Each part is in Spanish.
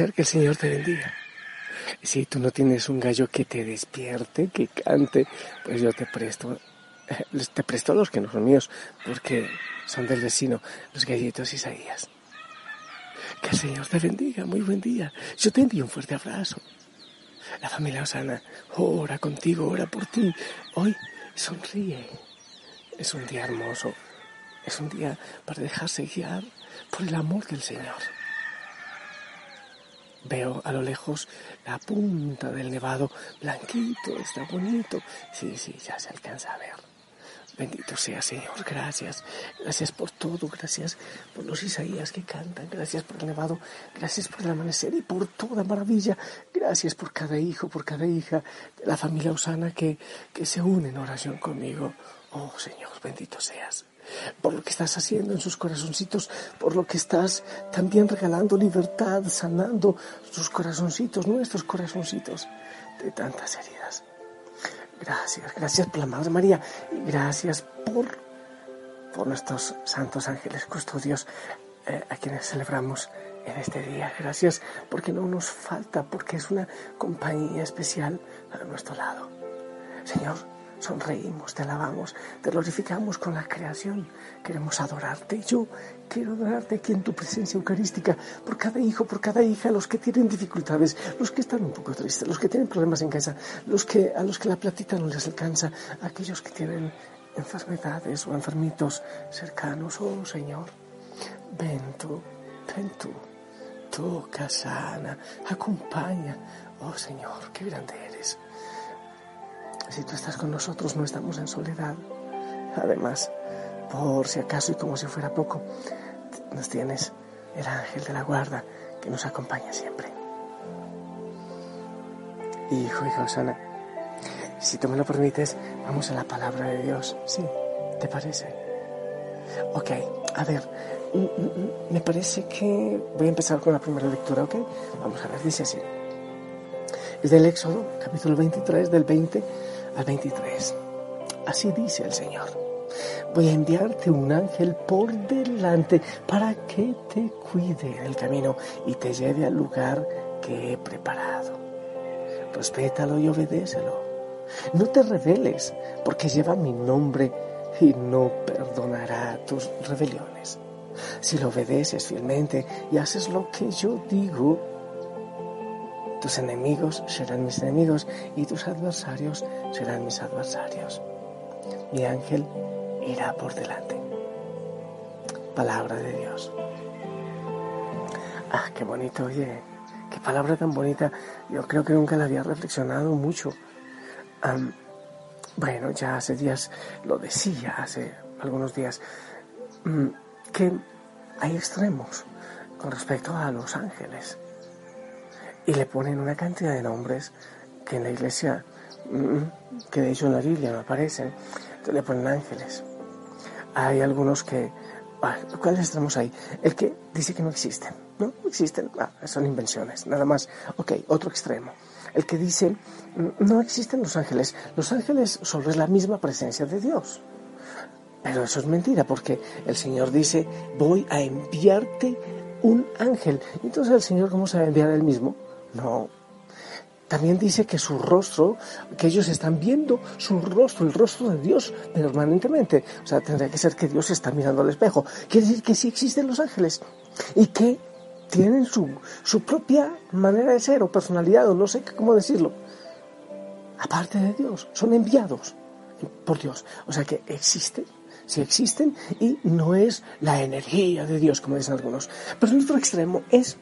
Amanecer, que el Señor te bendiga. Si tú no tienes un gallo que te despierte, que cante, pues yo te presto, te presto los que no son míos, porque son del vecino, los gallitos Isaías. Que el Señor te bendiga, muy buen día. Yo te envío un fuerte abrazo. La familia Osana ora contigo, ora por ti. Hoy sonríe. Es un día hermoso. Es un día para dejarse guiar por el amor del Señor. Veo a lo lejos la punta del nevado, blanquito, está bonito. Sí, sí, ya se alcanza a ver. Bendito sea Señor, gracias. Gracias por todo, gracias por los Isaías que cantan, gracias por el nevado, gracias por el amanecer y por toda maravilla. Gracias por cada hijo, por cada hija de la familia Osana que, que se une en oración conmigo. Oh Señor, bendito seas por lo que estás haciendo en sus corazoncitos, por lo que estás también regalando libertad, sanando sus corazoncitos, nuestros corazoncitos de tantas heridas. Gracias, gracias por la Madre María y gracias por, por nuestros santos ángeles custodios eh, a quienes celebramos en este día. Gracias porque no nos falta, porque es una compañía especial a nuestro lado. Señor, sonreímos, te alabamos, te glorificamos con la creación. Queremos adorarte. Yo quiero adorarte aquí en tu presencia eucarística por cada hijo, por cada hija, los que tienen dificultades, los que están un poco tristes, los que tienen problemas en casa, los que, a los que la platita no les alcanza, aquellos que tienen enfermedades o enfermitos cercanos. Oh Señor, ven tú, ven tú, toca, sana, acompaña. Oh Señor, qué grande eres. Si tú estás con nosotros, no estamos en soledad. Además, por si acaso y como si fuera poco, nos tienes el ángel de la guarda que nos acompaña siempre. Hijo, hija Osana, si tú me lo permites, vamos a la palabra de Dios. ¿Sí? ¿Te parece? Ok, a ver, mm, mm, mm, me parece que voy a empezar con la primera lectura, ¿ok? Vamos a ver, dice así. Es del Éxodo, capítulo 23, del 20 al 23. Así dice el Señor. Voy a enviarte un ángel por delante para que te cuide en el camino y te lleve al lugar que he preparado. Respétalo y obedécelo. No te rebeles, porque lleva mi nombre y no perdonará tus rebeliones. Si lo obedeces fielmente y haces lo que yo digo, tus enemigos serán mis enemigos y tus adversarios serán mis adversarios. Mi ángel irá por delante. Palabra de Dios. Ah, qué bonito, oye. Qué palabra tan bonita. Yo creo que nunca la había reflexionado mucho. bueno, ya hace días lo decía, hace algunos días, mm, que hay extremos con respecto a los ángeles y le ponen una cantidad de nombres que en la iglesia, mm, que de hecho en la Biblia no aparecen, le ponen ángeles. Hay algunos que, ah, ¿cuáles tenemos ahí? El que dice que no existen, ¿no? existen, ah, son invenciones, nada más. Ok, otro extremo. El que dice, mm, no existen los ángeles, los ángeles solo es la misma presencia de Dios. Pero eso es mentira, porque el Señor dice, voy a enviarte un ángel. Entonces el Señor, ¿cómo se va a enviar él mismo? No. También dice que su rostro, que ellos están viendo su rostro, el rostro de Dios permanentemente. O sea, tendría que ser que Dios está mirando al espejo. Quiere decir que sí existen los ángeles y que tienen su, su propia manera de ser o personalidad o no sé cómo decirlo. Aparte de Dios, son enviados por Dios. O sea que existen, sí existen y no es la energía de Dios, como dicen algunos. Pero el otro extremo es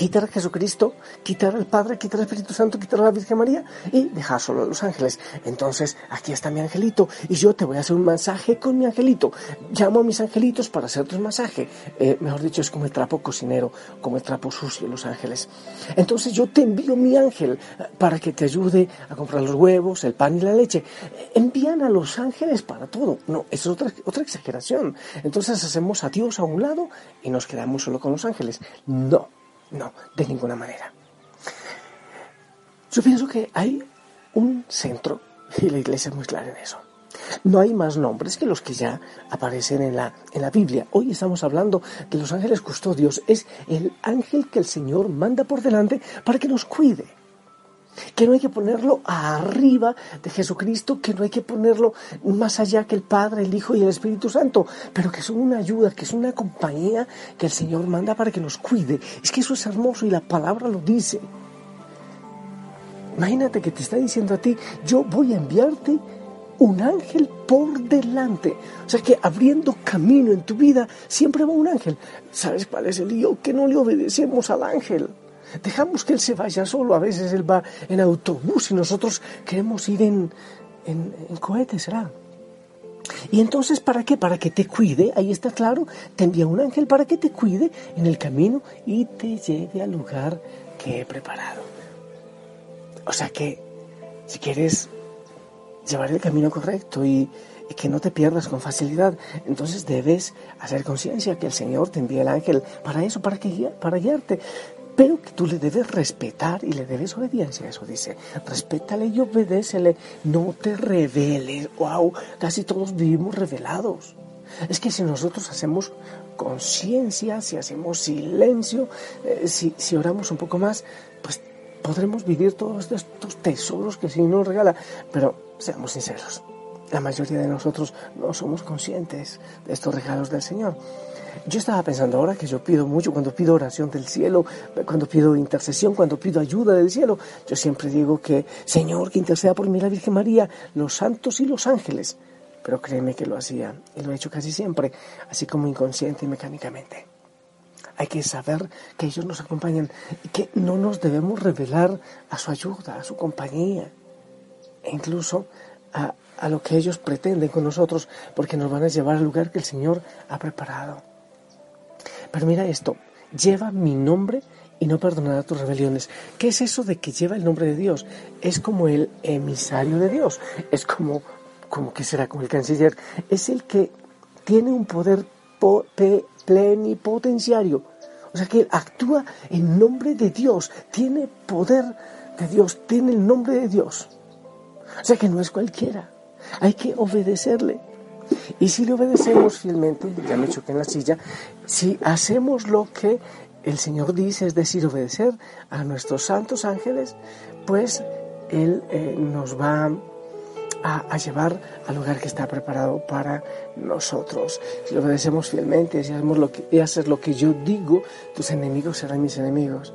quitar a Jesucristo, quitar al Padre, quitar al Espíritu Santo, quitar a la Virgen María y dejar solo a los ángeles. Entonces, aquí está mi angelito y yo te voy a hacer un masaje con mi angelito. Llamo a mis angelitos para hacerte un masaje. Eh, mejor dicho, es como el trapo cocinero, como el trapo sucio, los ángeles. Entonces yo te envío mi ángel para que te ayude a comprar los huevos, el pan y la leche. Envían a los ángeles para todo. No, es otra, otra exageración. Entonces hacemos a Dios a un lado y nos quedamos solo con los ángeles. No, no, de ninguna manera. Yo pienso que hay un centro, y la iglesia es muy clara en eso. No hay más nombres que los que ya aparecen en la, en la Biblia. Hoy estamos hablando de los ángeles custodios. Es el ángel que el Señor manda por delante para que nos cuide que no hay que ponerlo arriba de Jesucristo, que no hay que ponerlo más allá que el Padre, el Hijo y el Espíritu Santo, pero que son una ayuda, que es una compañía que el Señor manda para que nos cuide. Es que eso es hermoso y la palabra lo dice. Imagínate que te está diciendo a ti, yo voy a enviarte un ángel por delante. O sea que abriendo camino en tu vida siempre va un ángel. ¿Sabes cuál es el lío? Que no le obedecemos al ángel. Dejamos que Él se vaya solo, a veces Él va en autobús y nosotros queremos ir en, en, cohete, será. Y entonces, ¿para qué? Para que te cuide, ahí está claro, te envía un ángel para que te cuide en el camino y te lleve al lugar que he preparado. O sea que, si quieres llevar el camino correcto y, que no te pierdas con facilidad, entonces debes hacer conciencia que el Señor te envía el ángel para eso, para, que, para guiarte pero que tú le debes respetar y le debes obediencia. Eso dice, respétale y obedécele, no te reveles. Wow, casi todos vivimos revelados. Es que si nosotros hacemos conciencia, si hacemos silencio, eh, si, si oramos un poco más, pues podremos vivir todos estos tesoros que el Señor nos regala. Pero seamos sinceros, la mayoría de nosotros no somos conscientes de estos regalos del Señor. Yo estaba pensando ahora que yo pido mucho, cuando pido oración del cielo, cuando pido intercesión, cuando pido ayuda del cielo, yo siempre digo que, Señor, que interceda por mí la Virgen María, los santos y los ángeles. Pero créeme que lo hacía y lo he hecho casi siempre, así como inconsciente y mecánicamente. Hay que saber que ellos nos acompañan y que no nos debemos revelar a su ayuda, a su compañía, e incluso a, a lo que ellos pretenden con nosotros, porque nos van a llevar al lugar que el Señor ha preparado. Pero mira esto, lleva mi nombre y no perdonará tus rebeliones. ¿Qué es eso de que lleva el nombre de Dios? Es como el emisario de Dios, es como, como que será como el canciller, es el que tiene un poder plenipotenciario. O sea que actúa en nombre de Dios, tiene poder de Dios, tiene el nombre de Dios. O sea que no es cualquiera, hay que obedecerle. Y si le obedecemos fielmente, ya me choqué en la silla, si hacemos lo que el Señor dice, es decir, obedecer a nuestros santos ángeles, pues Él eh, nos va a, llevar al lugar que está preparado para nosotros. Si le obedecemos fielmente si hacemos lo que, y haces lo que yo digo, tus enemigos serán mis enemigos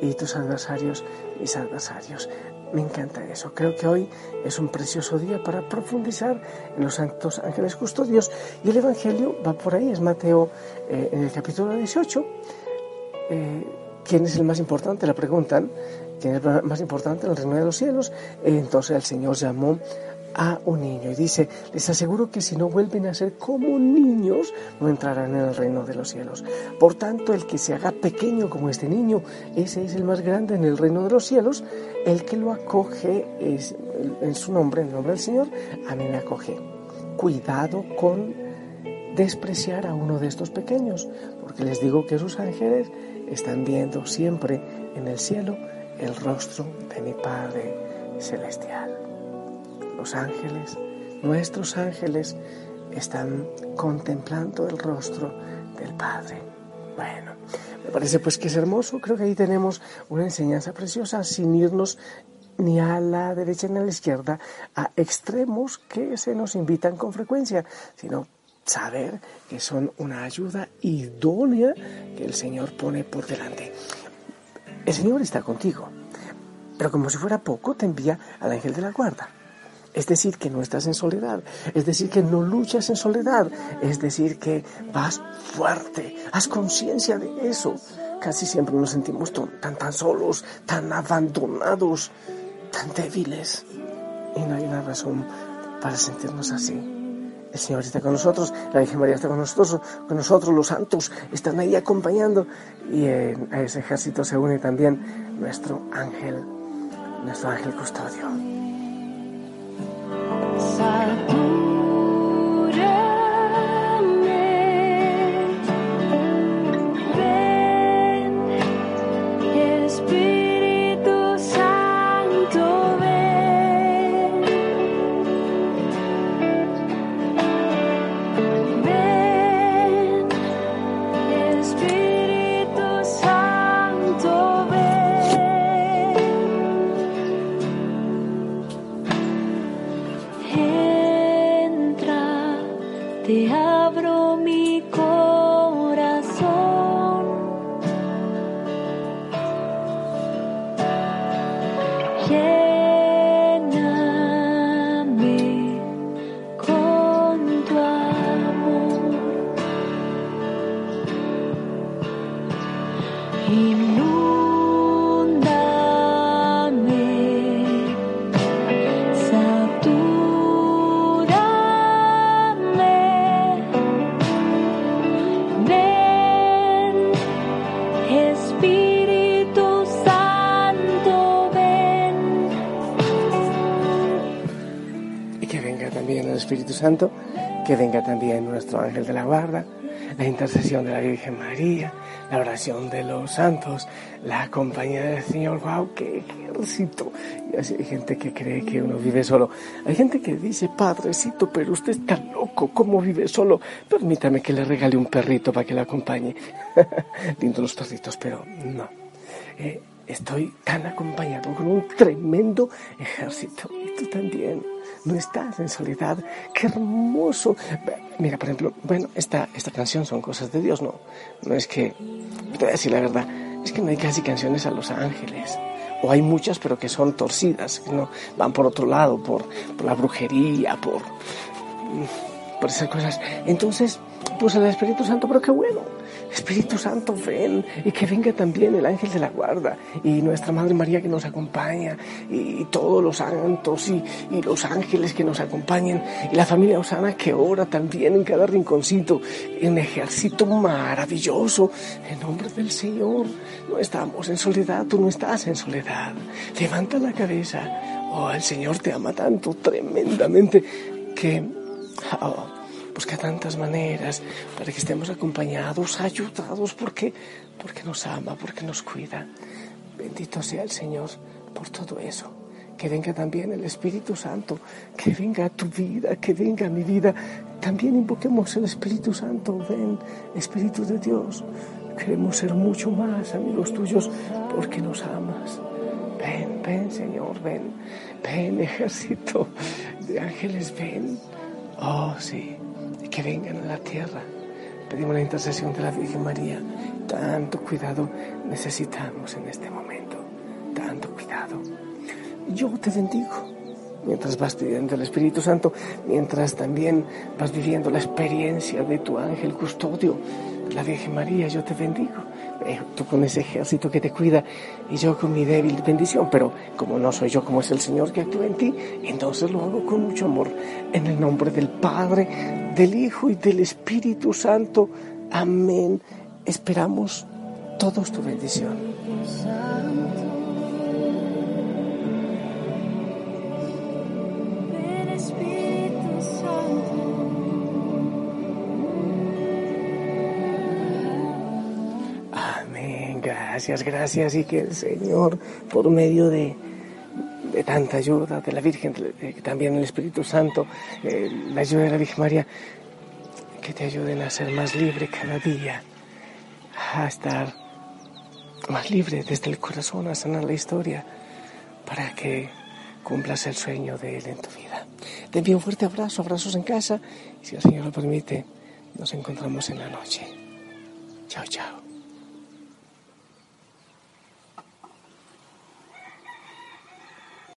y tus adversarios mis adversarios. Me encanta eso. Creo que hoy es un precioso día para profundizar en los santos ángeles custodios. Y el Evangelio va por ahí, es Mateo eh, en el capítulo 18. Eh, ¿Quién es el más importante? Le preguntan. ¿Quién es el más importante en el reino de los cielos? entonces el Señor llamó a un niño. Y dice, les aseguro que si no vuelven a ser como niños, no entrarán en el reino de los cielos. Por tanto, el que se haga pequeño como este niño, ese es el más grande en el reino de los cielos. El que lo acoge es, en su nombre, en el nombre del Señor, a mí me acoge. Cuidado con despreciar a uno de estos pequeños, porque les digo que sus ángeles están viendo siempre en el cielo el rostro de mi Padre celestial los ángeles, nuestros ángeles, están contemplando el rostro del Padre. Bueno, me parece pues que es hermoso, creo que ahí tenemos una enseñanza preciosa sin irnos ni a la derecha ni a la izquierda, a extremos que se nos invitan con frecuencia, sino saber que son una ayuda idónea que el Señor pone por delante. El Señor está contigo, pero como si fuera poco, te envía al ángel de la guarda. Es decir, que no estás en soledad. Es decir, que no luchas en soledad. Es decir, que vas fuerte. Haz conciencia de eso. casi siempre nos sentimos tan, tan solos, tan abandonados, tan débiles. Y no hay una razón para sentirnos así. El Señor está con nosotros, la Virgen María está con nosotros, con nosotros los santos están ahí acompañando y a ese ejército se une también nuestro ángel, nuestro ángel custodio. inside. Espíritu Santo, que venga también nuestro ángel de la guarda, la intercesión de la Virgen María, la oración de los santos, la compañía del Señor. ¡Wow! ¡Qué ejército! Y hay gente que cree que uno vive solo. Hay gente que dice, Padrecito, pero usted está loco, ¿cómo vive solo? Permítame que le regale un perrito para que le acompañe. Lindo los perritos, pero no. Eh, estoy tan acompañado con un tremendo ejército. Y tú también no estás en soledad. Qué hermoso. Mira, por ejemplo, bueno, esta, esta canción son cosas de Dios, no. No es que, te voy a decir la verdad, es que no hay casi canciones a los ángeles. O hay muchas, pero que son torcidas, que no van por otro lado, por, por la brujería, por, por esas cosas. Entonces, pues el Espíritu Santo, pero qué bueno Espíritu Santo, ven y que venga también el ángel de la guarda y nuestra Madre María que nos acompaña y, todos los santos y, los ángeles que nos acompañen y la familia Osana que ora también en cada rinconcito, un ejército maravilloso en nombre del Señor. No estamos en soledad, tú no estás en soledad. Levanta la cabeza. Oh, el Señor te ama tanto, tremendamente, que... Oh, busca tantas maneras para que estemos acompañados, ayudados, porque, porque nos ama, porque nos cuida. Bendito sea el Señor por todo eso. Que venga también el Espíritu Santo, que venga tu vida, que venga mi vida. También invoquemos el Espíritu Santo. Ven, Espíritu de Dios. Queremos ser mucho más amigos tuyos porque nos amas. Ven, ven, Señor, ven. Ven, ejército de ángeles, ven. Oh, sí que vengan a la tierra. Pedimos la intercesión de la Virgen María. Tanto cuidado necesitamos en este momento. Tanto cuidado. Yo te bendigo mientras vas pidiendo el Espíritu Santo, mientras también vas viviendo la experiencia de tu ángel custodio, la Virgen María, yo te bendigo. Eh, tú con ese ejército que te cuida y yo con mi débil bendición, pero como no soy yo, como es el Señor que actúa en ti, entonces lo hago con mucho amor. En el nombre del Padre, del Hijo y del Espíritu Santo. Amén. Esperamos todos tu bendición. Gracias, gracias y que el Señor, por medio de, de tanta ayuda de la Virgen, también el Espíritu Santo, eh, la ayuda de la Virgen María, que te ayuden a ser más libre cada día, a estar más libre desde el corazón, a sanar la historia, para que cumplas el sueño de Él en tu vida. Te envío un fuerte abrazo, abrazos en casa, y si el Señor lo permite, nos encontramos en la noche. Chao, chao.